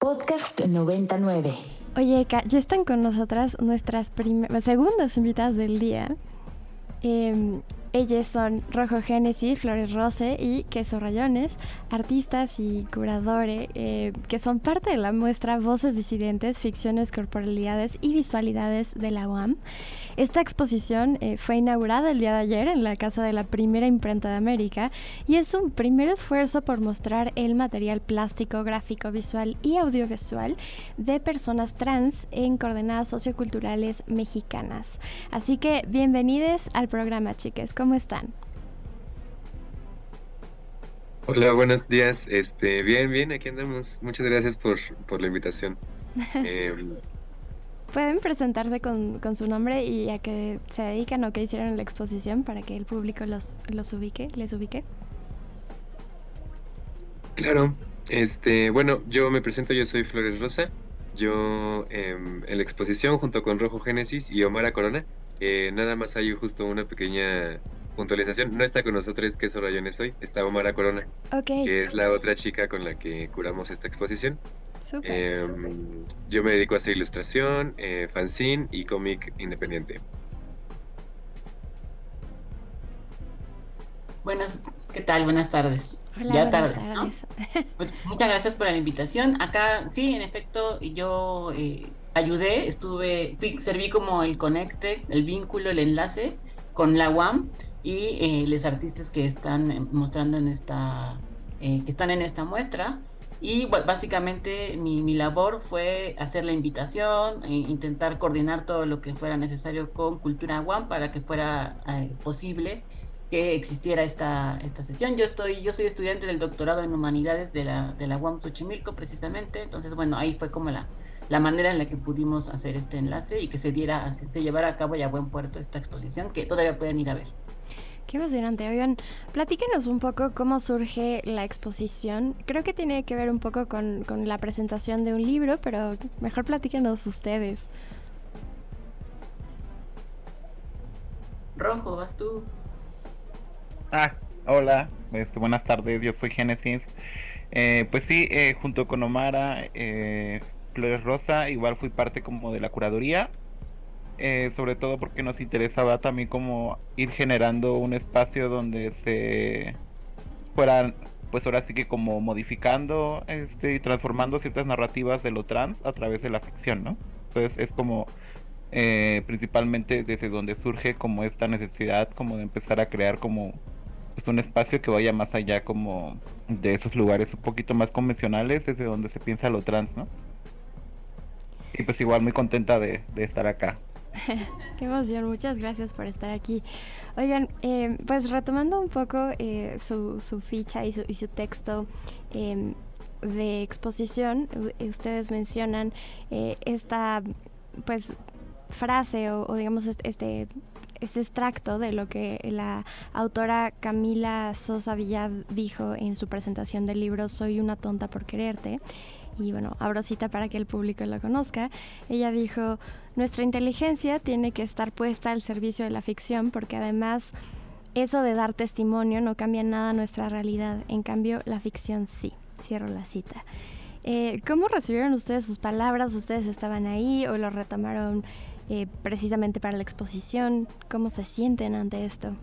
Podcast 99. Oye, Eka, ya están con nosotras nuestras segundas invitadas del día. Eh, ellas son Rojo Génesis, Flores Rose y Queso Rayones, artistas y curadores eh, que son parte de la muestra Voces Disidentes, Ficciones, Corporalidades y Visualidades de la UAM. Esta exposición eh, fue inaugurada el día de ayer en la casa de la primera imprenta de América y es un primer esfuerzo por mostrar el material plástico, gráfico, visual y audiovisual de personas trans en coordenadas socioculturales mexicanas. Así que bienvenidos al programa, chicas. ¿Cómo están? Hola, buenos días. Este, bien, bien, aquí andamos. Muchas gracias por, la invitación. Em, Pueden presentarse con, su nombre y a qué se dedican o qué hicieron en la exposición para que el público los, los ubique, les ubique. Claro, este, bueno, yo me presento, yo soy Flores Rosa. Yo em, en la exposición junto con Rojo Génesis y Omar Corona eh, nada más hay justo una pequeña puntualización. No está con nosotros Queso Rayones hoy, está Omar Corona, que es la otra chica con la que curamos esta exposición. Em, yo me dedico a hacer ilustración, eh, fanzine y cómic independiente. Buenas, ¿qué tal? Buenas tardes. Hola, ya tardes, Pues muchas gracias por la invitación. Acá, sí, en efecto, yo eh, ayudé, estuve, serví como el conecte, el vínculo, el enlace con la UAM y eh, los artistas que están mostrando en esta, eh, que están en esta muestra. Y básicamente mi, mi, labor fue hacer la invitación, e intentar coordinar todo lo que fuera necesario con Cultura UAM para que fuera eh, posible que existiera esta, esta sesión. Yo estoy, yo soy estudiante del doctorado en humanidades de la, de la UAM Xochimilco precisamente, entonces bueno, ahí fue como la, la manera en la que pudimos hacer este enlace y que se diera, se llevara a cabo ya a buen puerto esta exposición que todavía pueden ir a ver. Qué emocionante. Oigan, platíquenos un poco cómo surge la exposición. Creo que tiene que ver un poco con, con la presentación de un libro, pero mejor platíquenos ustedes. Rojo, vas tú. Ah, hola, este, buenas tardes, yo soy Génesis. Eh, pues sí, eh, junto con Omara, eh, Flores Rosa, igual fui parte como de la curaduría, eh, sobre todo porque nos interesaba también como ir generando un espacio donde se fueran, pues ahora sí que como modificando este, y transformando ciertas narrativas de lo trans a través de la ficción, ¿no? Entonces es como eh, principalmente desde donde surge como esta necesidad como de empezar a crear como pues un espacio que vaya más allá como de esos lugares un poquito más convencionales desde donde se piensa lo trans, ¿no? Y pues igual muy contenta de, estar acá. Qué emoción, muchas gracias por estar aquí. Oigan, eh, pues retomando un poco eh, su, su, ficha y su, y su texto em, de exposición, ustedes mencionan eh, esta pues frase o, digamos este, este, extracto de lo que la autora Camila Sosa Villad dijo en su presentación del libro Soy una tonta por quererte y bueno, abro cita para que el público lo conozca, ella dijo, nuestra inteligencia tiene que estar puesta al servicio de la ficción porque además eso de dar testimonio no cambia nada nuestra realidad, en cambio la ficción sí. Cierro la cita. Eh, ¿Cómo recibieron ustedes sus palabras? ¿Ustedes estaban ahí o lo retomaron eh, precisamente para la exposición? ¿Cómo se sienten ante esto?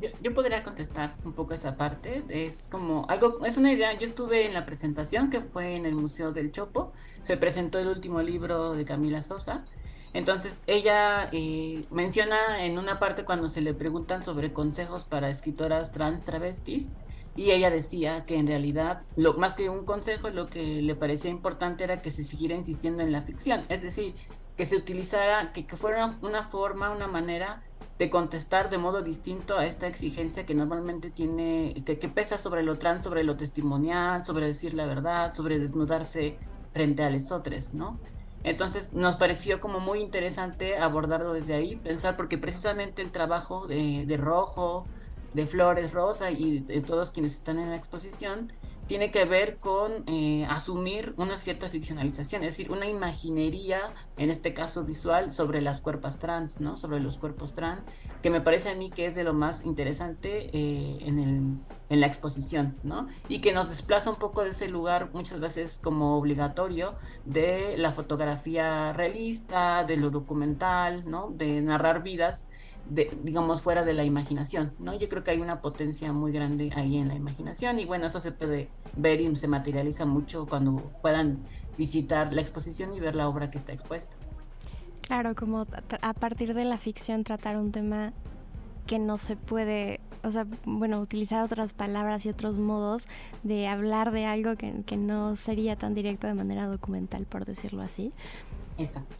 Yo, podría contestar un poco esa parte. Es como algo, es una idea. Yo estuve en la presentación que fue en el Museo del Chopo. Se presentó el último libro de Camila Sosa. Entonces ella eh, menciona en una parte cuando se le preguntan sobre consejos para escritoras trans travestis y ella decía que en realidad lo más que un consejo lo que le parecía importante era que se siguiera insistiendo en la ficción, es decir, que se utilizara, que, que fuera una forma, una manera de contestar de modo distinto a esta exigencia que normalmente tiene, que, pesa sobre lo trans, sobre lo testimonial, sobre decir la verdad, sobre desnudarse frente a lesotres, ¿no? Entonces nos pareció como muy interesante abordarlo desde ahí, pensar porque precisamente el trabajo de, Rojo, de Flores Rosa y de todos quienes están en la exposición tiene que ver con eh, asumir una cierta ficcionalización, es decir, una imaginería, en este caso visual, sobre las cuerpos trans, ¿no? Sobre los cuerpos trans, que me parece a mí que es de lo más interesante eh, en, el, en la exposición, ¿no? Y que nos desplaza un poco de ese lugar muchas veces como obligatorio de la fotografía realista, de lo documental, ¿no? De narrar vidas digamos, fuera de la imaginación, ¿no? Yo creo que hay una potencia muy grande ahí en la imaginación y bueno, eso se puede ver y se materializa mucho cuando puedan visitar la exposición y ver la obra que está expuesta. Claro, como a partir de la ficción tratar un tema que no se puede, o sea, bueno, utilizar otras palabras y otros modos de hablar de algo que, que no sería tan directo de manera documental, por decirlo así. Exacto.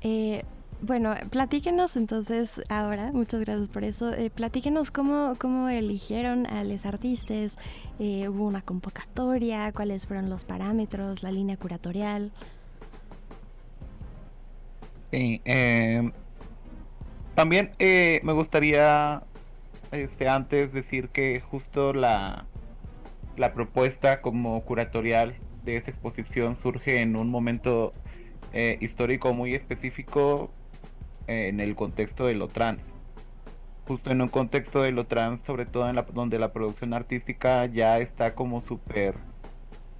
Eh, bueno, platíquenos entonces ahora, muchas gracias por eso, eh, platíquenos cómo, cómo eligieron a los artistas, eh, hubo una convocatoria, cuáles fueron los parámetros, la línea curatorial. Sí, eh, también eh, me gustaría este, antes decir que justo la, la propuesta como curatorial de esta exposición surge en un momento histórico muy específico en el contexto de lo trans. Justo en un contexto de lo trans, sobre todo en la, donde la producción artística ya está como súper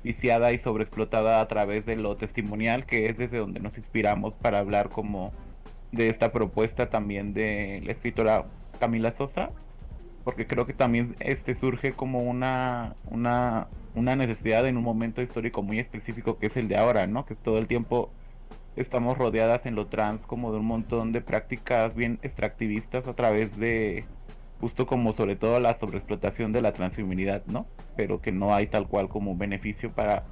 viciada y sobreexplotada a través de lo testimonial, que es desde donde nos inspiramos para hablar como de esta propuesta también de la escritora Camila Sosa, porque creo que también este surge como una, una, una necesidad en un momento histórico muy específico que es el de ahora, ¿no? Que todo el tiempo estamos rodeadas en lo trans como de un montón de prácticas bien extractivistas a través de justo como sobre todo la sobreexplotación de la transfeminidad, ¿no? Pero que no hay tal cual como un beneficio para,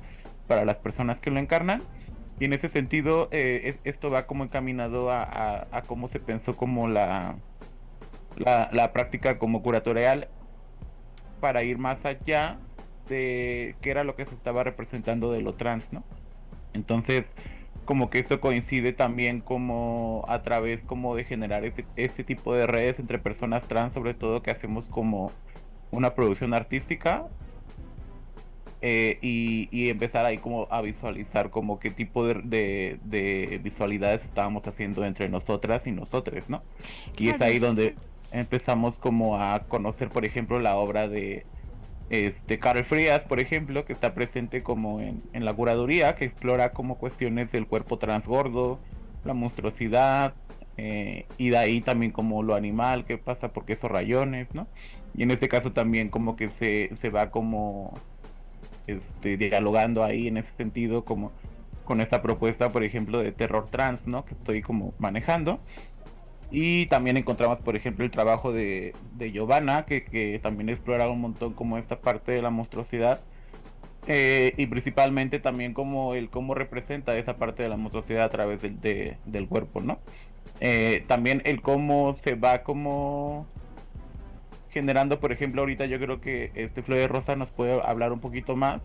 para las personas que lo encarnan. Y en ese sentido, eh, esto va como encaminado a, a, cómo se pensó como la, la, la práctica como curatorial para ir más allá de qué era lo que se estaba representando de lo trans, ¿no? Entonces, como que esto coincide también como a través como de generar este, este, tipo de redes entre personas trans, sobre todo que hacemos como una producción artística eh, y, empezar ahí como a visualizar como qué tipo de, de, visualidades estábamos haciendo entre nosotras y nosotros, ¿no? Y es ahí donde empezamos como a conocer, por ejemplo, la obra de este Carl Frías, por ejemplo, que está presente como en, la curaduría, que explora como cuestiones del cuerpo transgordo, la monstruosidad, eh, y de ahí también como lo animal, qué pasa porque esos rayones, ¿no? Y en este caso también como que se, se va como este, dialogando ahí en ese sentido como con esta propuesta, por ejemplo, de terror trans, ¿no? Que estoy como manejando. Y también encontramos, por ejemplo, el trabajo de, de Giovanna, que, también explora un montón como esta parte de la monstruosidad. Eh, y principalmente también como el cómo representa esa parte de la monstruosidad a través del cuerpo, ¿no? Eh, también el cómo se va como generando, por ejemplo, ahorita yo creo que este Flor de Rosa nos puede hablar un poquito más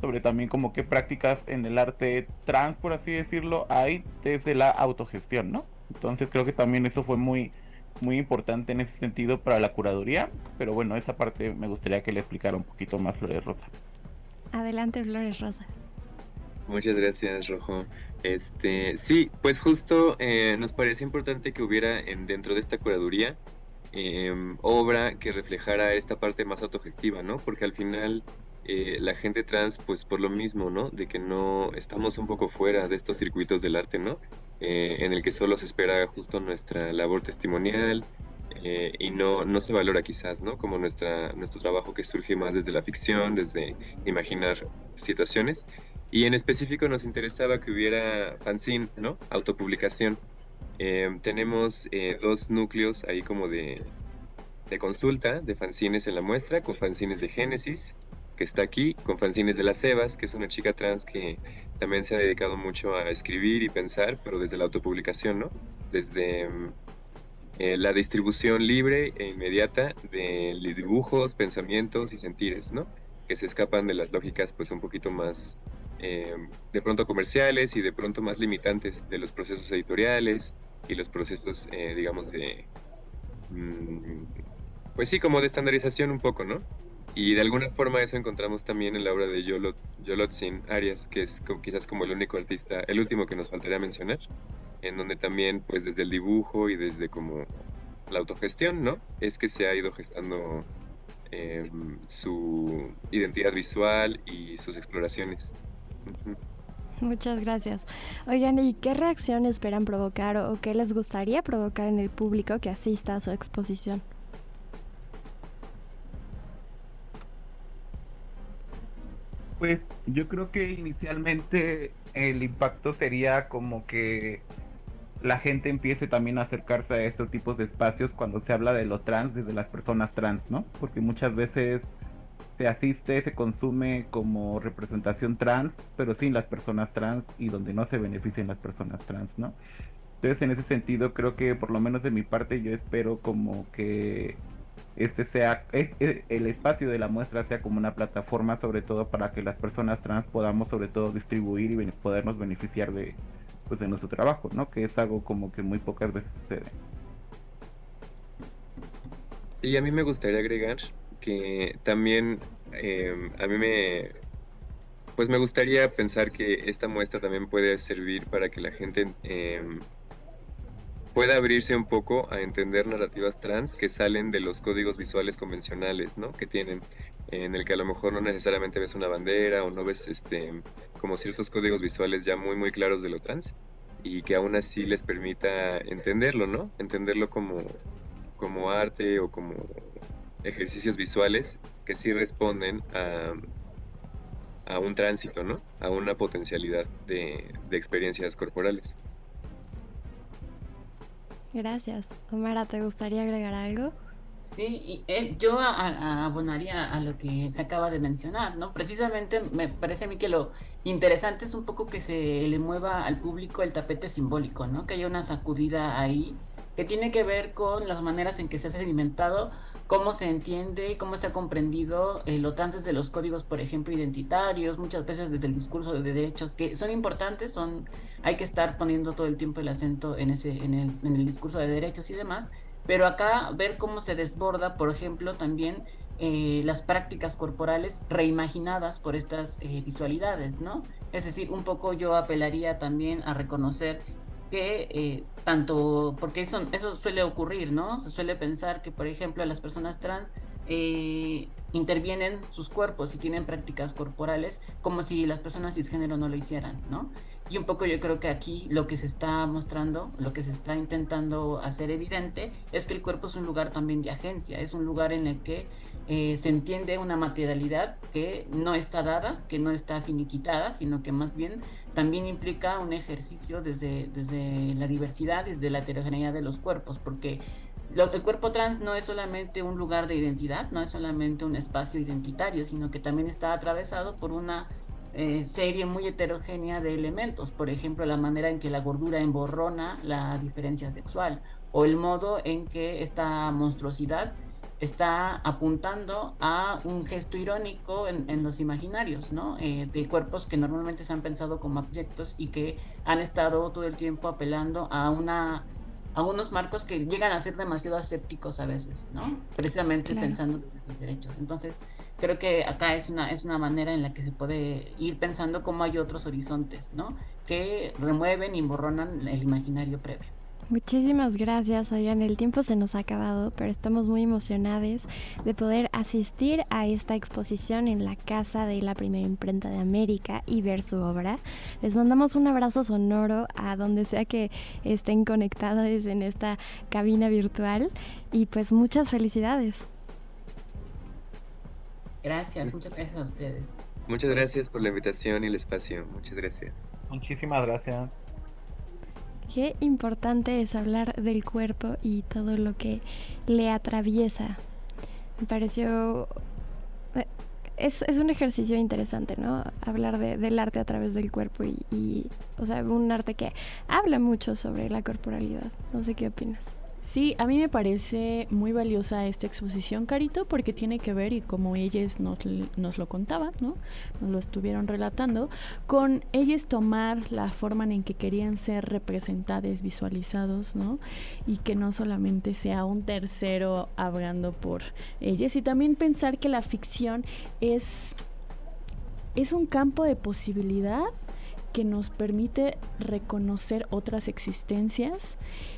sobre también como qué prácticas en el arte trans, por así decirlo, hay desde la autogestión, ¿no? Entonces creo que también eso fue muy, muy importante en ese sentido para la curaduría, pero bueno, esa parte me gustaría que le explicara un poquito más Flores Rosa. Adelante, Flores Rosa. Muchas gracias, Rojo. Este, sí, pues justo eh, nos parece importante que hubiera en, dentro de esta curaduría em, obra que reflejara esta parte más autogestiva, ¿no? Porque al final eh, la gente trans, pues por lo mismo, ¿no? De que no estamos un poco fuera de estos circuitos del arte, ¿no? Eh, en el que solo se espera justo nuestra labor testimonial eh, y no, no se valora quizás, ¿no? Como nuestra, nuestro trabajo que surge más desde la ficción, desde imaginar situaciones. Y en específico nos interesaba que hubiera fanzine, ¿no? Autopublicación. tenemos dos núcleos ahí como de, de consulta de fanzines en la muestra, con fanzines de Génesis que está aquí, con fanzines de las Evas, que es una chica trans que también se ha dedicado mucho a escribir y pensar, pero desde la autopublicación, ¿no? Desde mm, eh, la distribución libre e inmediata de dibujos, pensamientos y sentires, ¿no? Que se escapan de las lógicas, pues, un poquito más, eh, de pronto comerciales y de pronto más limitantes de los procesos editoriales y los procesos, eh, digamos, de... Mm, pues sí, como de estandarización un poco, ¿no? Y de alguna forma eso encontramos también en la obra de Yolot, Yolotzin Arias, que es quizás como el único artista, el último que nos faltaría mencionar, en donde también pues desde el dibujo y desde como la autogestión, ¿no? Es que se ha ido gestando em, su identidad visual y sus exploraciones. Muchas gracias. Oigan, ¿y qué reacción esperan provocar o qué les gustaría provocar en el público que asista a su exposición? Pues yo creo que inicialmente el impacto sería como que la gente empiece también a acercarse a estos tipos de espacios cuando se habla de lo trans desde las personas trans, ¿no? Porque muchas veces se asiste, se consume como representación trans, pero sin las personas trans y donde no se benefician las personas trans, ¿no? Entonces en ese sentido creo que por lo menos de mi parte yo espero como que este sea el espacio de la muestra sea como una plataforma sobre todo para que las personas trans podamos sobre todo distribuir y podernos beneficiar de pues de nuestro trabajo, ¿no? Que es algo como que muy pocas veces sucede. Sí, a mí me gustaría agregar que también em, a mí me pues me gustaría pensar que esta muestra también puede servir para que la gente eh, pueda abrirse un poco a entender narrativas trans que salen de los códigos visuales convencionales, ¿no? Que tienen, en el que a lo mejor no necesariamente ves una bandera o no ves este como ciertos códigos visuales ya muy muy claros de lo trans y que aún así les permita entenderlo, ¿no? Entenderlo como, como arte o como ejercicios visuales que sí responden a, a un tránsito, ¿no? A una potencialidad de, de experiencias corporales. Gracias. Omara, ¿te gustaría agregar algo? Sí, y, eh, yo abonaría a lo que se acaba de mencionar, ¿no? Precisamente me parece a mí que lo interesante es un poco que se le mueva al público el tapete simbólico, ¿no? Que haya una sacudida ahí que tiene que ver con las maneras en que se ha sedimentado cómo se entiende, cómo se ha comprendido eh, lo trans desde los códigos, por ejemplo, identitarios, muchas veces desde el discurso de derechos, que son importantes, son, hay que estar poniendo todo el tiempo el acento en, ese, en, el, en el discurso de derechos y demás, pero acá ver cómo se desborda, por ejemplo, también eh, las prácticas corporales reimaginadas por estas eh, visualidades, ¿no? Es decir, un poco yo apelaría también a reconocer que eh, tanto, porque eso, eso suele ocurrir, ¿no? Se suele pensar que, por ejemplo, las personas trans eh, intervienen sus cuerpos y tienen prácticas corporales como si las personas cisgénero no lo hicieran, ¿no? Y un poco yo creo que aquí lo que se está mostrando, lo que se está intentando hacer evidente, es que el cuerpo es un lugar también de agencia, es un lugar en el que eh, se entiende una materialidad que no está dada, que no está finiquitada, sino que más bien también implica un ejercicio desde, desde la diversidad, desde la heterogeneidad de los cuerpos, porque el cuerpo trans no es solamente un lugar de identidad, no es solamente un espacio identitario, sino que también está atravesado por una eh, serie muy heterogénea de elementos, por ejemplo, la manera en que la gordura emborrona la diferencia sexual o el modo en que esta monstruosidad está apuntando a un gesto irónico en, los imaginarios, ¿no? Eh, de cuerpos que normalmente se han pensado como objetos y que han estado todo el tiempo apelando a una a unos marcos que llegan a ser demasiado asépticos a veces, ¿no? Precisamente pensando en los derechos. Entonces, creo que acá es una, es una manera en la que se puede ir pensando cómo hay otros horizontes, ¿no? Que remueven y borronan el imaginario previo. Muchísimas gracias, oigan, el tiempo se nos ha acabado, pero estamos muy emocionados de poder asistir a esta exposición en la casa de la primera imprenta de América y ver su obra. Les mandamos un abrazo sonoro a donde sea que estén conectados en esta cabina virtual y pues muchas felicidades. Gracias, muchas gracias a ustedes. Muchas gracias por la invitación y el espacio. Muchas gracias. Muchísimas gracias. Qué importante es hablar del cuerpo y todo lo que le atraviesa. Me pareció... Eh, es, un ejercicio interesante, ¿no? Hablar del arte a través del cuerpo y, o sea, un arte que habla mucho sobre la corporalidad. No sé qué opinas. Sí, a mí me parece muy valiosa esta exposición, Carito, porque tiene que ver, y como ellas nos, nos, lo contaban, ¿no? Nos lo estuvieron relatando, con ellas tomar la forma en que querían ser representadas, visualizados, ¿no? Y que no solamente sea un tercero hablando por ellas, y también pensar que la ficción es, es un campo de posibilidad que nos permite reconocer otras existencias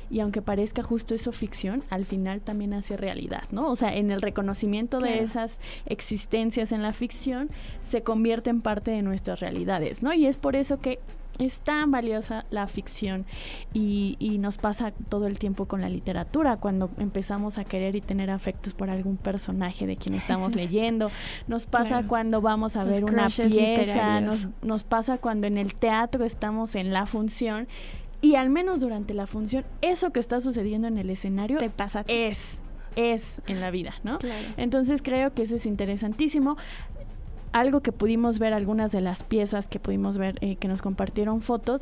y aunque parezca justo eso ficción, al final también hace realidad, ¿no? O sea, en el reconocimiento de esas existencias en la ficción se convierte en parte de nuestras realidades, ¿no? Y es por eso que es tan valiosa la ficción y, y, nos pasa todo el tiempo con la literatura, cuando empezamos a querer y tener afectos por algún personaje de quien estamos leyendo, nos pasa cuando vamos a ver una pieza, nos, nos pasa cuando en el teatro estamos en la función y al menos durante la función, eso que está sucediendo en el escenario te pasa es es en la vida, ¿no? Entonces creo que eso es interesantísimo. Algo que pudimos ver, algunas de las piezas que pudimos ver, eh, que nos compartieron fotos,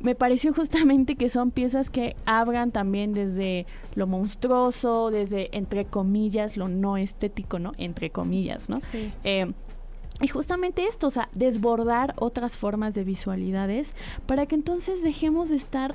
me pareció justamente que son piezas que hablan también desde lo monstruoso, desde, entre comillas, lo no estético, ¿no? Entre comillas, ¿no? Sí. Eh, y justamente esto, o sea, desbordar otras formas de visualidades para que entonces dejemos de estar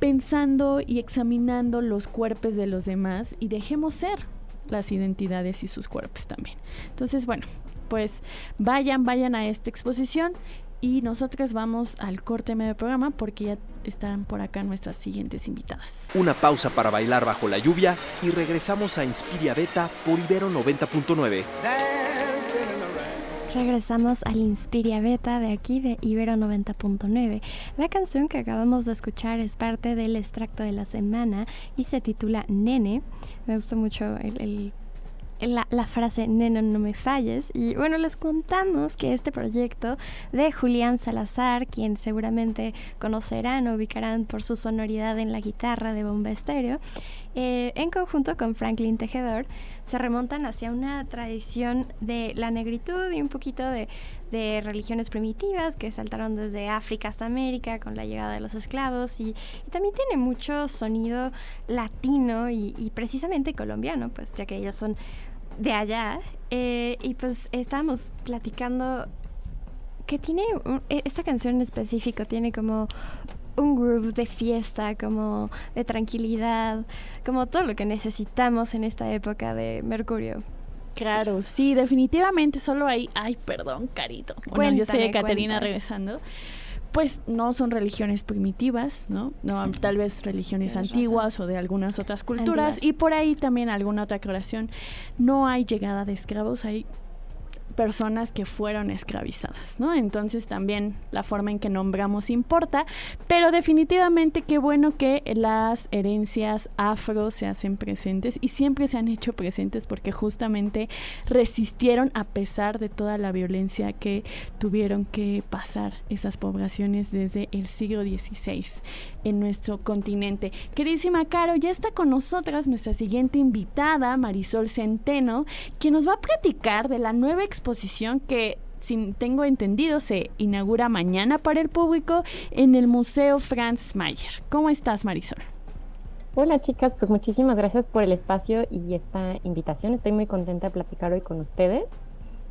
pensando y examinando los cuerpos de los demás y dejemos ser las identidades y sus cuerpos también. Entonces, bueno, pues vayan, vayan a esta exposición y nosotras vamos al corte medio programa porque ya estarán por acá nuestras siguientes invitadas. Una pausa para bailar bajo la lluvia y regresamos a Inspiria Beta por Ibero 90.9. Regresamos al Inspiria Beta de aquí de Ibero 90.9. La canción que acabamos de escuchar es parte del extracto de la semana y se titula Nene. Me gustó mucho el la, frase Neno no me falles. Y bueno, les contamos que este proyecto de Julián Salazar, quien seguramente conocerán o ubicarán por su sonoridad en la guitarra de Bomba Estéreo, eh, en conjunto con Franklin Tejedor, se remontan hacia una tradición de la negritud y un poquito de, religiones primitivas que saltaron desde África hasta América con la llegada de los esclavos y, también tiene mucho sonido latino y, precisamente colombiano, pues ya que ellos son de allá. Eh, y pues estábamos platicando que tiene e, esta canción en específico tiene como un groove de fiesta, como de tranquilidad, como todo lo que necesitamos en esta época de Mercurio. Claro, sí, definitivamente solo hay, ay, perdón, carito. Bueno, yo soy Caterina regresando pues no son religiones primitivas, ¿no? no tal vez religiones antiguas o de algunas otras culturas y por ahí también alguna otra creación. No hay llegada de esclavos, hay personas que fueron esclavizadas, ¿no? Entonces también la forma en que nombramos importa, pero definitivamente qué bueno que las herencias afro se hacen presentes y siempre se han hecho presentes porque justamente resistieron a pesar de toda la violencia que tuvieron que pasar esas poblaciones desde el siglo XVI en nuestro continente. Queridísima Caro, ya está con nosotras nuestra siguiente invitada, Marisol Centeno, quien nos va a platicar de la nueva exposición que si tengo entendido, se inaugura mañana para el público en el Museo Franz Mayer. ¿Cómo estás, Marisol? Hola chicas, pues muchísimas gracias por el espacio y esta invitación. Estoy muy contenta de platicar hoy con ustedes.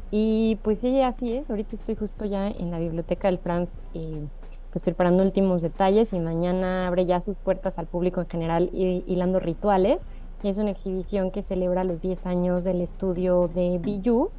Y pues sí, así es. Ahorita estoy justo ya en la biblioteca del Franz eh, pues preparando últimos detalles y mañana abre ya sus puertas al público en general hilando rituales. Y es una exhibición que celebra los 10 años del estudio de Biyu.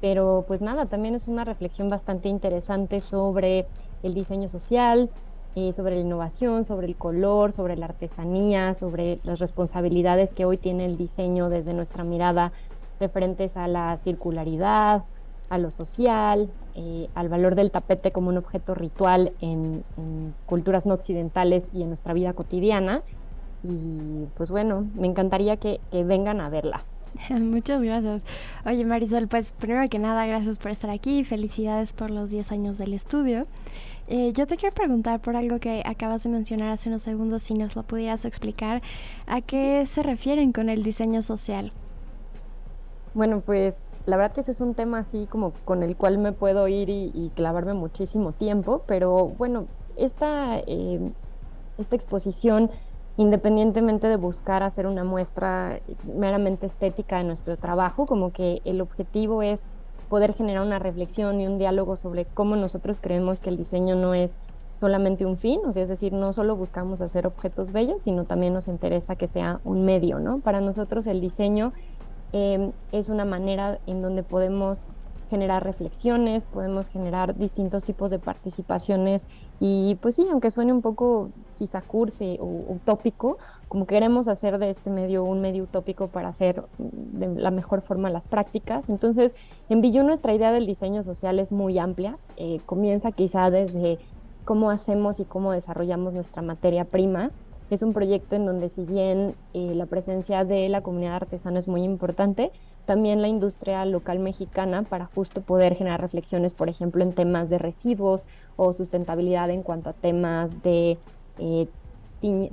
Pero pues nada, también es una reflexión bastante interesante sobre el diseño social, eh, sobre la innovación, sobre el color, sobre la artesanía, sobre las responsabilidades que hoy tiene el diseño desde nuestra mirada referentes a la circularidad, a lo social, eh, al valor del tapete como un objeto ritual en, culturas no occidentales y en nuestra vida cotidiana. Y pues bueno, me encantaría que, vengan a verla. Muchas gracias. Oye Marisol, pues primero que nada, gracias por estar aquí. Felicidades por los 10 años del estudio. Eh, yo te quiero preguntar por algo que acabas de mencionar hace unos segundos, si nos lo pudieras explicar. ¿A qué se refieren con el diseño social? Bueno, pues la verdad que ese es un tema así como con el cual me puedo ir y, clavarme muchísimo tiempo, pero bueno, esta, em, esta exposición independientemente de buscar hacer una muestra meramente estética de nuestro trabajo, como que el objetivo es poder generar una reflexión y un diálogo sobre cómo nosotros creemos que el diseño no es solamente un fin, o sea, es decir, no solo buscamos hacer objetos bellos, sino también nos interesa que sea un medio, ¿no? Para nosotros el diseño em, es una manera en donde podemos generar reflexiones, podemos generar distintos tipos de participaciones y pues sí, aunque suene un poco quizá cursi o utópico, como queremos hacer de este medio un medio utópico para hacer de la mejor forma las prácticas. Entonces, en Billu nuestra idea del diseño social es muy amplia, eh, comienza quizá desde cómo hacemos y cómo desarrollamos nuestra materia prima. Es un proyecto en donde si bien eh, la presencia de la comunidad artesana es muy importante, también la industria local mexicana para justo poder generar reflexiones, por ejemplo, en temas de residuos o sustentabilidad en cuanto a temas de eh,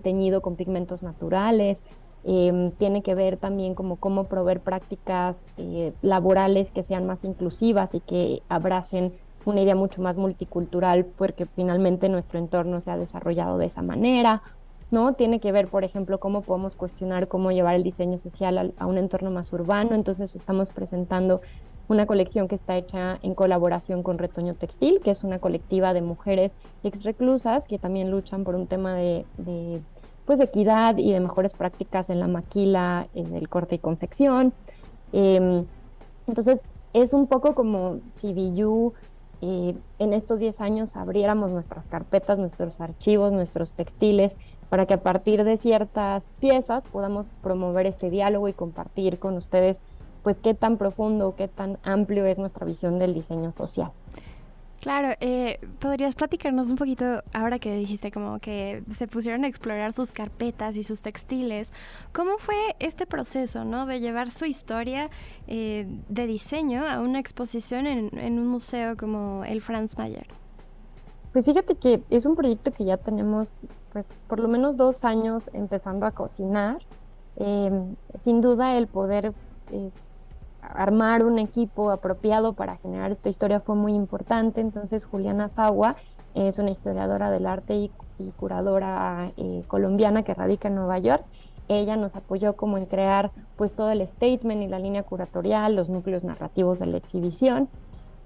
teñido con pigmentos naturales. Em, tiene que ver también como cómo proveer prácticas eh, laborales que sean más inclusivas y que abracen una idea mucho más multicultural porque finalmente nuestro entorno se ha desarrollado de esa manera, ¿no? Tiene que ver, por ejemplo, cómo podemos cuestionar cómo llevar el diseño social a, un entorno más urbano, entonces estamos presentando una colección que está hecha en colaboración con Retoño Textil, que es una colectiva de mujeres ex reclusas que también luchan por un tema de, pues, equidad y de mejores prácticas en la maquila, en el corte y confección. Em, entonces, es un poco como si Biyu en estos 10 años abriéramos nuestras carpetas, nuestros archivos, nuestros textiles, para que a partir de ciertas piezas podamos promover este diálogo y compartir con ustedes pues qué tan profundo, qué tan amplio es nuestra visión del diseño social. Claro, eh, ¿podrías platicarnos un poquito, ahora que dijiste como que se pusieron a explorar sus carpetas y sus textiles, cómo fue este proceso, ¿no? De llevar su historia eh, de diseño a una exposición en, un museo como el Franz Mayer? Pues fíjate que es un proyecto que ya tenemos, pues, por lo menos dos años empezando a cocinar. Em, sin duda el poder eh, armar un equipo apropiado para generar esta historia fue muy importante. Entonces Juliana Fagua es una historiadora del arte y, curadora eh, colombiana que radica en Nueva York. Ella nos apoyó como en crear pues todo el statement y la línea curatorial, los núcleos narrativos de la exhibición.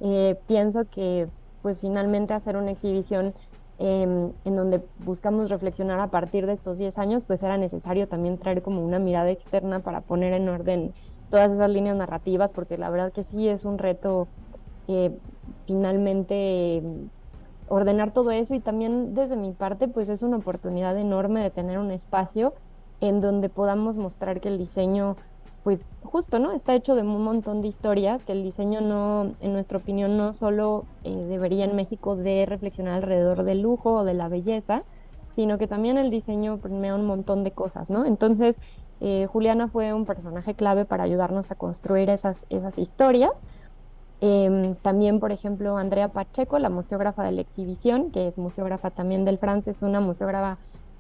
Eh, pienso que pues finalmente hacer una exhibición em, en donde buscamos reflexionar a partir de estos 10 años, pues era necesario también traer como una mirada externa para poner en orden todas esas líneas narrativas, porque la verdad que sí es un reto eh, finalmente ordenar todo eso. Y también desde mi parte pues es una oportunidad enorme de tener un espacio en donde podamos mostrar que el diseño pues justo, ¿no? Está hecho de un montón de historias, que el diseño no, en nuestra opinión, no solo eh, debería en México de reflexionar alrededor del lujo o de la belleza, sino que también el diseño permea un montón de cosas, ¿no? Entonces, eh, Juliana fue un personaje clave para ayudarnos a construir esas, esas historias. Em, también, por ejemplo, Andrea Pacheco, la museógrafa de la exhibición, que es museógrafa también del France, es una museógrafa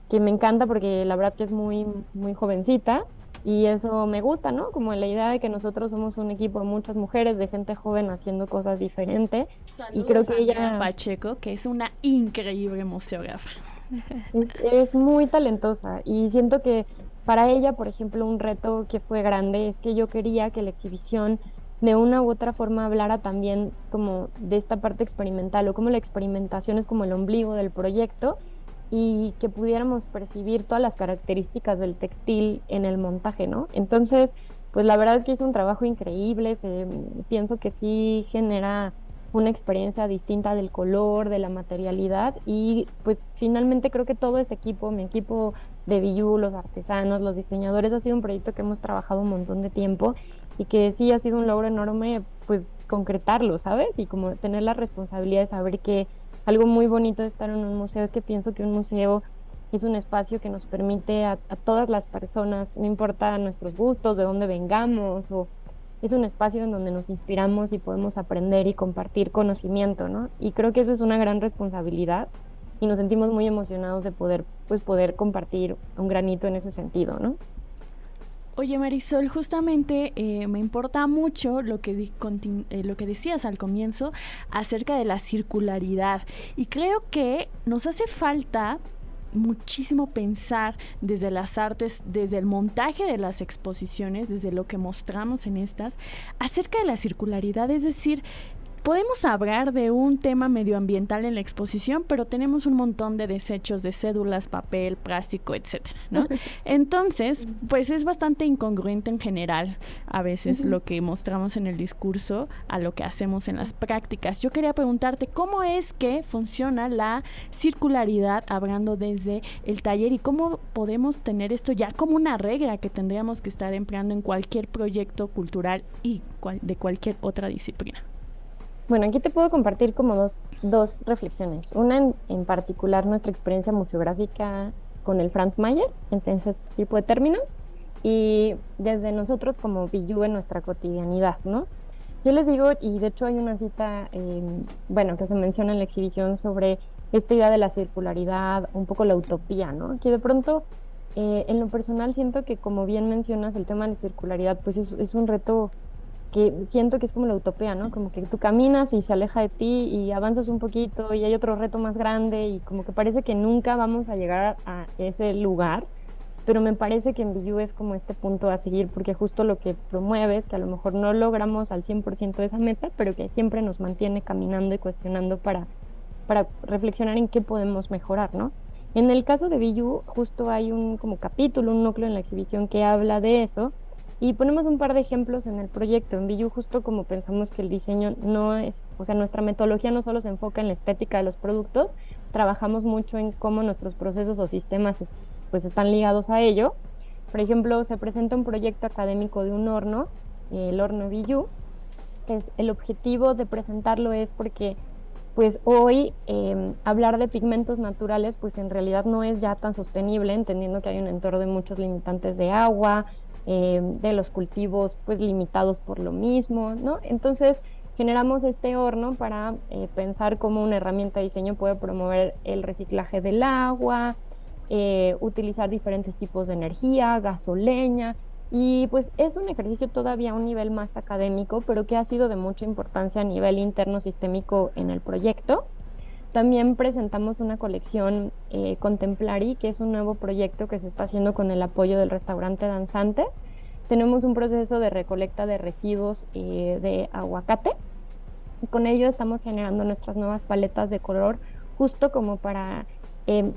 que me encanta porque la verdad que es muy, muy jovencita y eso me gusta, ¿no? Como la idea de que nosotros somos un equipo de muchas mujeres, de gente joven haciendo cosas diferentes. y creo que ella... Pacheco, que es una increíble museógrafa. es muy talentosa y siento que para ella, por ejemplo, un reto que fue grande es que yo quería que la exhibición de una u otra forma hablara también como de esta parte experimental o como la experimentación es como el ombligo del proyecto y que pudiéramos percibir todas las características del textil en el montaje, ¿no? Entonces, pues la verdad es que hizo un trabajo increíble, pienso que sí genera una experiencia distinta del color, de la materialidad y pues finalmente creo que todo ese equipo, mi equipo de Biyu, los artesanos, los diseñadores, ha sido un proyecto que hemos trabajado un montón de tiempo y que sí ha sido un logro enorme pues concretarlo, ¿sabes? Y como tener la responsabilidad de saber que algo muy bonito de estar en un museo es que pienso que un museo es un espacio que nos permite a, a todas las personas, no importa nuestros gustos, de dónde vengamos o es un espacio en donde nos inspiramos y podemos aprender y compartir conocimiento, ¿no? Y creo que eso es una gran responsabilidad y nos sentimos muy emocionados de poder, pues, poder compartir un granito en ese sentido, ¿no? Oye Marisol, justamente eh, me importa mucho lo que, eh, lo que decías al comienzo acerca de la circularidad. Y creo que nos hace falta muchísimo pensar desde las artes, desde el montaje de las exposiciones, desde lo que mostramos en estas, acerca de la circularidad, es decir, Podemos hablar de un tema medioambiental en la exposición, pero tenemos un montón de desechos de cédulas, papel, plástico, etcétera, ¿no? Entonces, pues es bastante incongruente en general a veces lo que mostramos en el discurso a lo que hacemos en las prácticas. Yo quería preguntarte cómo es que funciona la circularidad hablando desde el taller y cómo podemos tener esto ya como una regla que tendríamos que estar empleando en cualquier proyecto cultural y de cualquier otra disciplina. Bueno, aquí te puedo compartir como dos, dos reflexiones. Una en, particular nuestra experiencia museográfica con el Franz Mayer, en ese tipo de términos, y desde nosotros como Billu en nuestra cotidianidad, ¿no? Yo les digo, y de hecho hay una cita, bueno, que se menciona en la exhibición sobre esta idea de la circularidad, un poco la utopía, ¿no? Que de pronto, eh, en lo personal, siento que como bien mencionas, el tema de la circularidad, pues es, es un reto que siento que es como la utopía, ¿no? Como que tú caminas y se aleja de ti y avanzas un poquito y hay otro reto más grande y como que parece que nunca vamos a llegar a ese lugar, pero me parece que en Biyu es como este punto a seguir porque justo lo que promueve es que a lo mejor no logramos al 100% de esa meta, pero que siempre nos mantiene caminando y cuestionando para, para reflexionar en qué podemos mejorar, ¿no? En el caso de Biyu justo hay un como capítulo, un núcleo en la exhibición que habla de eso, y ponemos un par de ejemplos en el proyecto. En Billu, justo como pensamos que el diseño no es, o sea, nuestra metodología no solo se enfoca en la estética de los productos, trabajamos mucho en cómo nuestros procesos o sistemas pues están ligados a ello. Por ejemplo, se presenta un proyecto académico de un horno, el horno Billu. El objetivo de presentarlo es porque pues hoy em, hablar de pigmentos naturales pues en realidad no es ya tan sostenible, entendiendo que hay un entorno de muchos limitantes de agua, eh, de los cultivos pues limitados por lo mismo, ¿no? Entonces generamos este horno para eh, pensar cómo una herramienta de diseño puede promover el reciclaje del agua, eh, utilizar diferentes tipos de energía, gasoleña, y pues es un ejercicio todavía a un nivel más académico, pero que ha sido de mucha importancia a nivel interno sistémico en el proyecto. También presentamos una colección eh, Contemplari, que es un nuevo proyecto que se está haciendo con el apoyo del restaurante Danzantes. Tenemos un proceso de recolecta de residuos eh, de aguacate. Y con ello estamos generando nuestras nuevas paletas de color, justo como para em,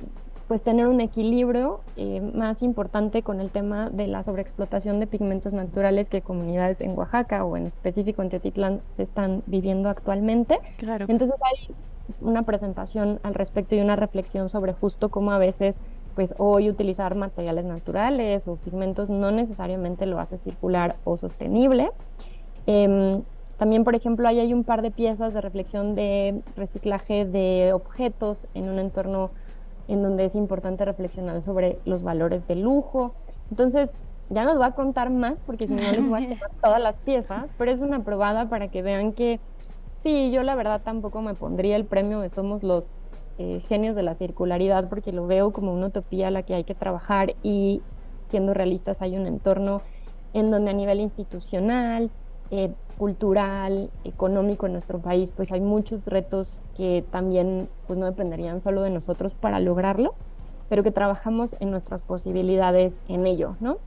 pues tener un equilibrio eh, más importante con el tema de la sobreexplotación de pigmentos naturales que comunidades en Oaxaca o en específico en Teotitlán se están viviendo actualmente. Claro. Entonces hay una presentación al respecto y una reflexión sobre justo cómo a veces pues hoy utilizar materiales naturales o pigmentos no necesariamente lo hace circular o sostenible. Em, también, por ejemplo, ahí hay un par de piezas de reflexión de reciclaje de objetos en un entorno en donde es importante reflexionar sobre los valores de lujo. Entonces, ya nos va a contar más porque si no les voy a tomar todas las piezas, pero es una probada para que vean que Sí, yo la verdad tampoco me pondría el premio de Somos los eh, genios de la circularidad porque lo veo como una utopía a la que hay que trabajar y siendo realistas hay un entorno en donde a nivel institucional, eh, cultural, económico en nuestro país, pues hay muchos retos que también pues no dependerían solo de nosotros para lograrlo, pero que trabajamos en nuestras posibilidades en ello, ¿no?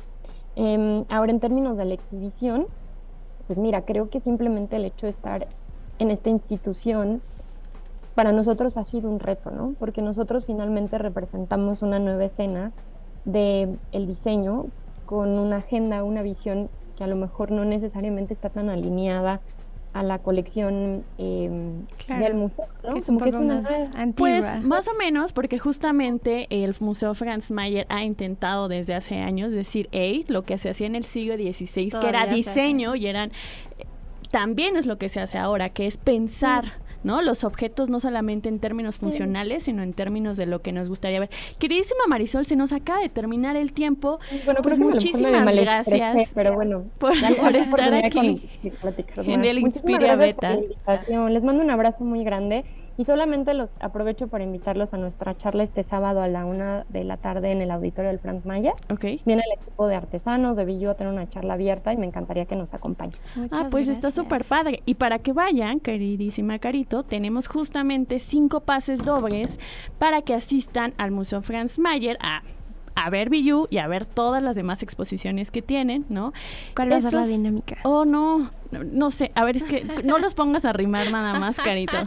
Em, ahora en términos de la exhibición, pues mira, creo que simplemente el hecho de estar en esta institución, para nosotros ha sido un reto, ¿no? Porque nosotros finalmente representamos una nueva escena del el diseño con una agenda, una visión que a lo mejor no necesariamente está tan alineada a la colección em, del museo, ¿no? Que es un poco más antigua. Pues más o menos, porque justamente el Museo Franz Mayer ha intentado desde hace años decir, hey, lo que se hacía en el siglo XVI, que era diseño y eran también es lo que se hace ahora, que es pensar. ¿no? Los objetos no solamente en términos funcionales, sino en términos de lo que nos gustaría ver. Queridísima Marisol, se nos acaba de terminar el tiempo. Bueno, pues muchísimas gracias pero bueno, por, estar aquí en el Inspiria Beta. Les mando un abrazo muy grande Y solamente los aprovecho para invitarlos a nuestra charla este sábado a la una de la tarde en el auditorio del Frank Maya. Ok. Viene el equipo de artesanos de Billu a tener una charla abierta y me encantaría que nos acompañen. Muchas Ah, pues está súper padre. Y para que vayan, queridísima Carito, tenemos justamente cinco pases dobles para que asistan al Museo Franz Mayer a, a ver Billu y a ver todas las demás exposiciones que tienen, ¿no? ¿Cuál va a ser la dinámica? Oh, no, no, no sé. A ver, es que no los pongas a rimar nada más, Carito.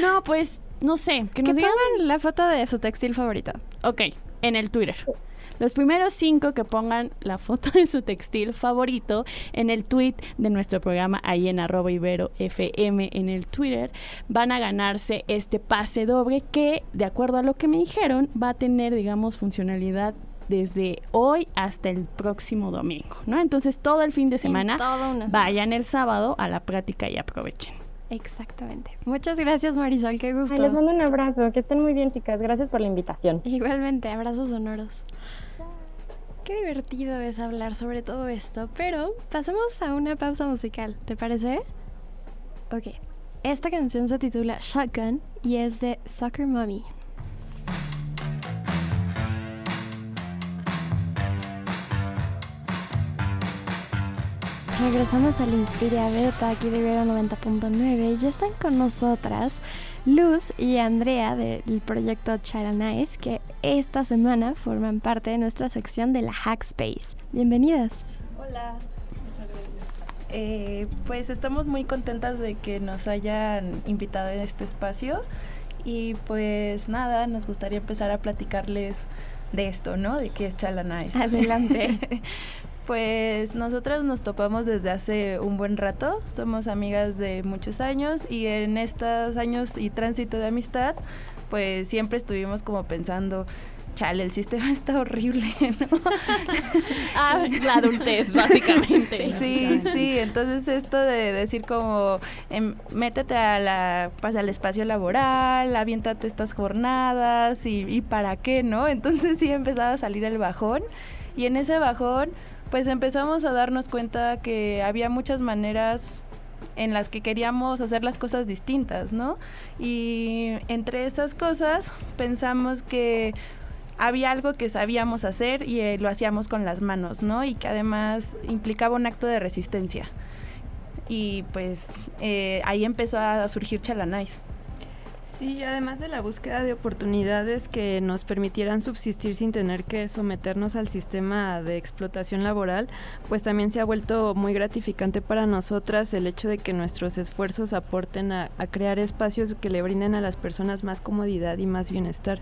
No, pues, no sé. Que Que nos digan pongan la foto de su textil favorito. Ok, en el Twitter. Los primeros cinco que pongan la foto de su textil favorito en el tweet de nuestro programa ahí en arroba ibero FM en el Twitter van a ganarse este pase doble que, de acuerdo a lo que me dijeron, va a tener, digamos, funcionalidad desde hoy hasta el próximo domingo, ¿no? Entonces todo el fin de semana vayan el sábado a la práctica y aprovechen. Exactamente. Muchas gracias, Marisol. Qué Ay, gusto. les mando un abrazo, que estén muy bien, chicas. Gracias por la invitación. Igualmente, abrazos sonoros. Qué divertido es hablar sobre todo esto, pero pasemos a una pausa musical, ¿te parece? Ok, esta canción se titula Shotgun y es de Soccer Mommy. Regresamos al Inspiria Beta aquí de Ibero 90.9 y ya están con nosotras Luz y Andrea del proyecto Child Nice que esta semana forman parte de nuestra sección de la Hackspace. Bienvenidas. Hola. Eh, pues estamos muy contentas de que nos hayan invitado a este espacio y pues nada, nos gustaría empezar a platicarles de esto, ¿no? De qué es Chalanais. Adelante. pues nosotras nos topamos desde hace un buen rato, somos amigas de muchos años y en estos años y tránsito de amistad, pues siempre estuvimos como pensando, chale, el sistema está horrible, ¿no? Ah, la adultez, básicamente. Sí, sí, entonces esto de decir como em, métete a la, pues, al espacio laboral, aviéntate estas jornadas y, y para qué, ¿no? Entonces sí empezaba a salir el bajón y en ese bajón pues empezamos a darnos cuenta que había muchas maneras en las que queríamos hacer las cosas distintas, ¿no? Y entre esas cosas pensamos que había algo que sabíamos hacer y eh, lo hacíamos con las manos, ¿no? Y que además implicaba un acto de resistencia. Y pues eh, ahí empezó a surgir Chalanais. Sí, además de la búsqueda de oportunidades que nos permitieran subsistir sin tener que someternos al sistema de explotación laboral, pues también se ha vuelto muy gratificante para nosotras el hecho de que nuestros esfuerzos aporten a, crear espacios que le brinden a las personas más comodidad y más bienestar.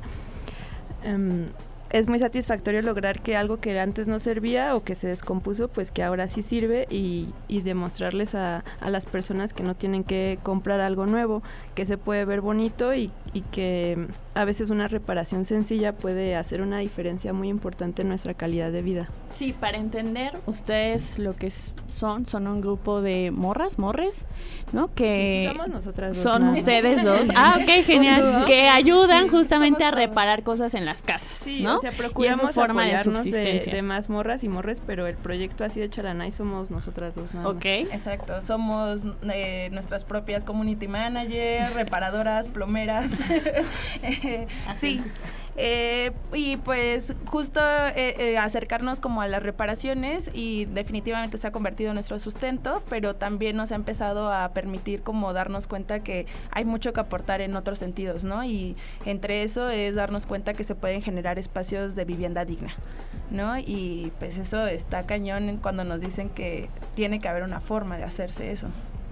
Em, es muy satisfactorio lograr que algo que antes no servía o que se descompuso, pues que ahora sí sirve y, y demostrarles a, a las personas que no tienen que comprar algo nuevo, que se puede ver bonito y, y que a veces una reparación sencilla puede hacer una diferencia muy importante en nuestra calidad de vida. Sí, para entender, ustedes lo que son, son un grupo de morras, morres, ¿no? Que Sí, somos nosotras dos, Son ustedes dos. Ah, ok, genial. Que ayudan Sí, justamente a reparar cosas en las casas, Sí, ¿no? O sea, y procuramos de apoyarnos de, de más morras y morres, pero el proyecto así de Chalanay somos nosotras dos nada más. Ok. Exacto, somos eh, nuestras propias community manager, reparadoras, plomeras. Eh, sí. Eh, y pues justo eh, eh, acercarnos como a las reparaciones y definitivamente se ha convertido en nuestro sustento, pero también nos ha empezado a permitir como darnos cuenta que hay mucho que aportar en otros sentidos, ¿no? Y entre eso es darnos cuenta que se pueden generar espacios de vivienda digna, ¿no? Y pues eso está cañón cuando nos dicen que tiene que haber una forma de hacerse eso.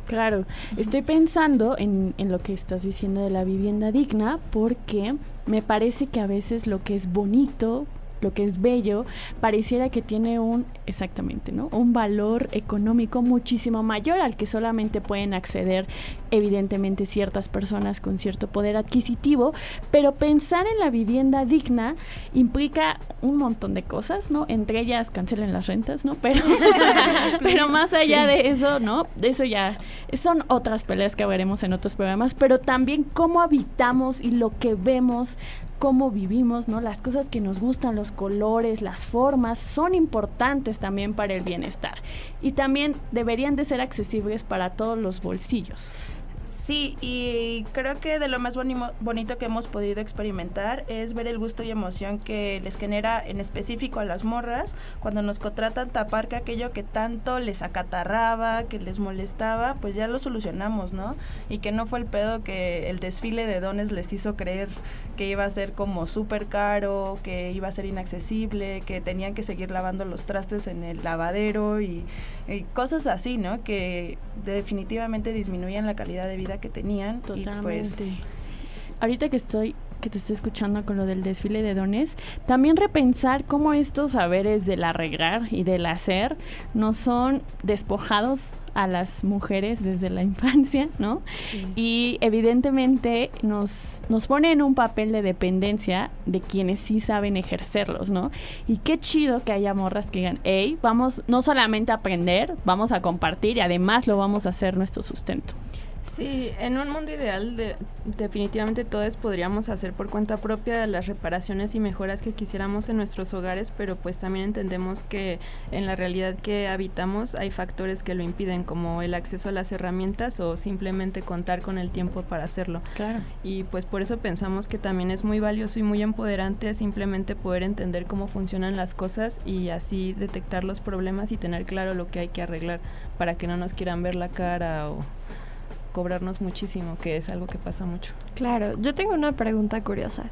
Claro, estoy pensando en, en lo que estás diciendo de la vivienda digna porque me parece que a veces lo que es bonito, lo que es bello, pareciera que tiene un, exactamente, ¿no? Un valor económico muchísimo mayor al que solamente pueden acceder evidentemente ciertas personas con cierto poder adquisitivo, pero pensar en la vivienda digna implica un montón de cosas, ¿no? Entre ellas cancelen las rentas, ¿no? Pero, pero más allá de eso, ¿no? Eso ya son otras peleas que veremos en otros programas, pero también cómo habitamos y lo que vemos cómo vivimos, ¿no? Las cosas que nos gustan, los colores, las formas, son importantes también para el bienestar. Y también deberían de ser accesibles para todos los bolsillos. Sí, y creo que de lo más bonito que hemos podido experimentar es ver el gusto y emoción que les genera en específico a las morras cuando nos contratan tapar que aquello que tanto les acatarraba, que les molestaba, pues ya lo solucionamos, ¿no? Y que no fue el pedo que el desfile de dones les hizo creer que iba a ser como súper caro, que iba a ser inaccesible, que tenían que seguir lavando los trastes en el lavadero y, cosas así, ¿no? Que definitivamente disminuían la calidad de vida que tenían. Pues Totalmente. Ahorita que estoy que te estoy escuchando con lo del desfile de dones, también repensar cómo estos saberes del arreglar y del hacer no son despojados a las mujeres desde la infancia, ¿no? Y evidentemente nos, nos pone en un papel de dependencia de quienes sí saben ejercerlos, ¿no? Y qué chido que haya morras que digan, hey, vamos no solamente a aprender, vamos a compartir y además lo vamos a hacer nuestro sustento. Sí, en un mundo ideal de, definitivamente todos podríamos hacer por cuenta propia las reparaciones y mejoras que quisiéramos en nuestros hogares, pero pues también entendemos que en la realidad que habitamos hay factores que lo impiden, como el acceso a las herramientas o simplemente contar con el tiempo para hacerlo. Claro. Y pues por eso pensamos que también es muy valioso y muy empoderante simplemente poder entender cómo funcionan las cosas y así detectar los problemas y tener claro lo que hay que arreglar para que no nos quieran ver la cara o cobrarnos muchísimo, que es algo que pasa mucho. Claro, yo tengo una pregunta curiosa.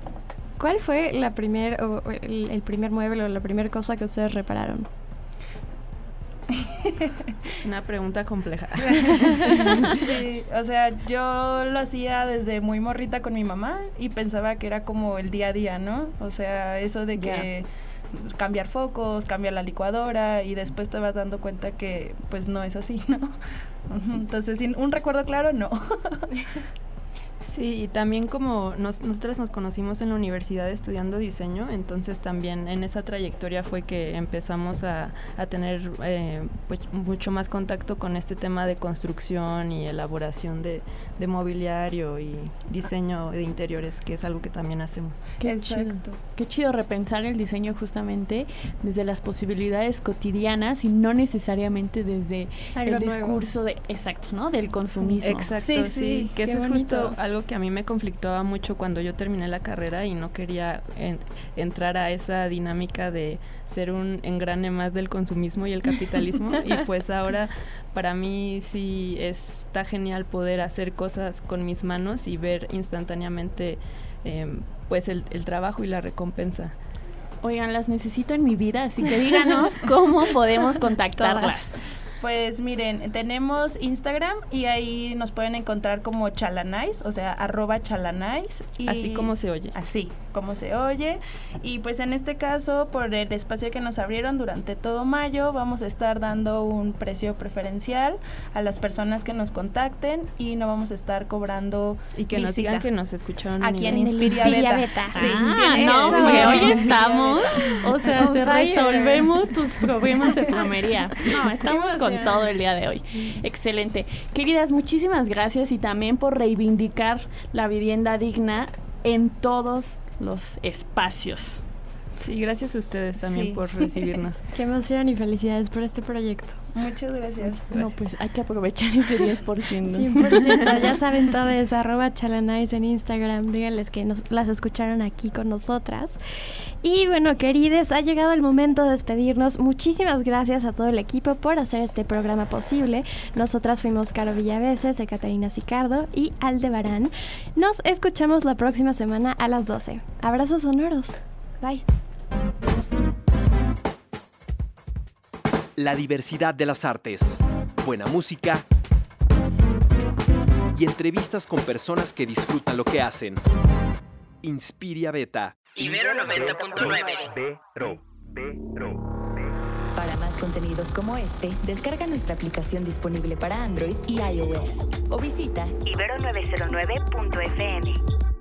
¿Cuál fue la primer, o el, primer mueble o la primera cosa que ustedes repararon? es una pregunta compleja. sí, o sea, yo lo hacía desde muy morrita con mi mamá y pensaba que era como el día a día, ¿no? O sea, eso de que cambiar focos, cambiar la licuadora y después te vas dando cuenta que pues no es así, ¿no? Entonces, sin un recuerdo claro, no. Sí, y también como nos, nosotras nos conocimos en la universidad estudiando diseño, entonces también en esa trayectoria fue que empezamos a, tener eh, pues, mucho más contacto con este tema de construcción y elaboración de, mobiliario y diseño de interiores, que es algo que también hacemos. Qué Exacto. Chido. Qué chido repensar el diseño justamente desde las posibilidades cotidianas y no necesariamente desde el discurso de, exacto, ¿no? Del consumismo. Exacto, sí, sí, que eso es justo algo que a mí me conflictaba mucho cuando yo terminé la carrera y no quería entrar a esa dinámica de ser un engrane más del consumismo y el capitalismo. y pues ahora para mí sí está genial poder hacer cosas con mis manos y ver instantáneamente em, pues el, el trabajo y la recompensa. Oigan, las necesito en mi vida, así que díganos cómo podemos contactarlas. Pues miren, tenemos Instagram y ahí nos pueden encontrar como chalanais, o sea, arroba chalanais. Y así como se oye. Así como se oye. Y pues en este caso, por el espacio que nos abrieron durante todo mayo, vamos a estar dando un precio preferencial a las personas que nos contacten y no vamos a estar cobrando Y que nos digan que nos escucharon aquí en Inspiria, Beta. Sí, ah, no, porque hoy estamos, o sea, te resolvemos tus problemas de plomería. No, estamos con todo el día de hoy. Excelente. Queridas, muchísimas gracias y también por reivindicar la vivienda digna en todos los espacios. Sí, gracias a ustedes también por recibirnos. Qué emoción y felicidades por este proyecto. Muchas gracias. No, pues hay que aprovechar ese 10%. 100%. ya saben todo eso. Arroba chalanais en Instagram. Díganles que nos, las escucharon aquí con nosotras. Y bueno, querides, ha llegado el momento de despedirnos. Muchísimas gracias a todo el equipo por hacer este programa posible. Nosotras fuimos Caro Villaveses, Catarina Sicardo y Aldebarán. Nos escuchamos la próxima semana a las 12. Abrazos sonoros. Bye. La diversidad de las artes, buena música y entrevistas con personas que disfrutan lo que hacen. Inspiria Beta. Ibero 90.9. Para más contenidos como este, descarga nuestra aplicación disponible para Android y iOS o visita ibero909.fm.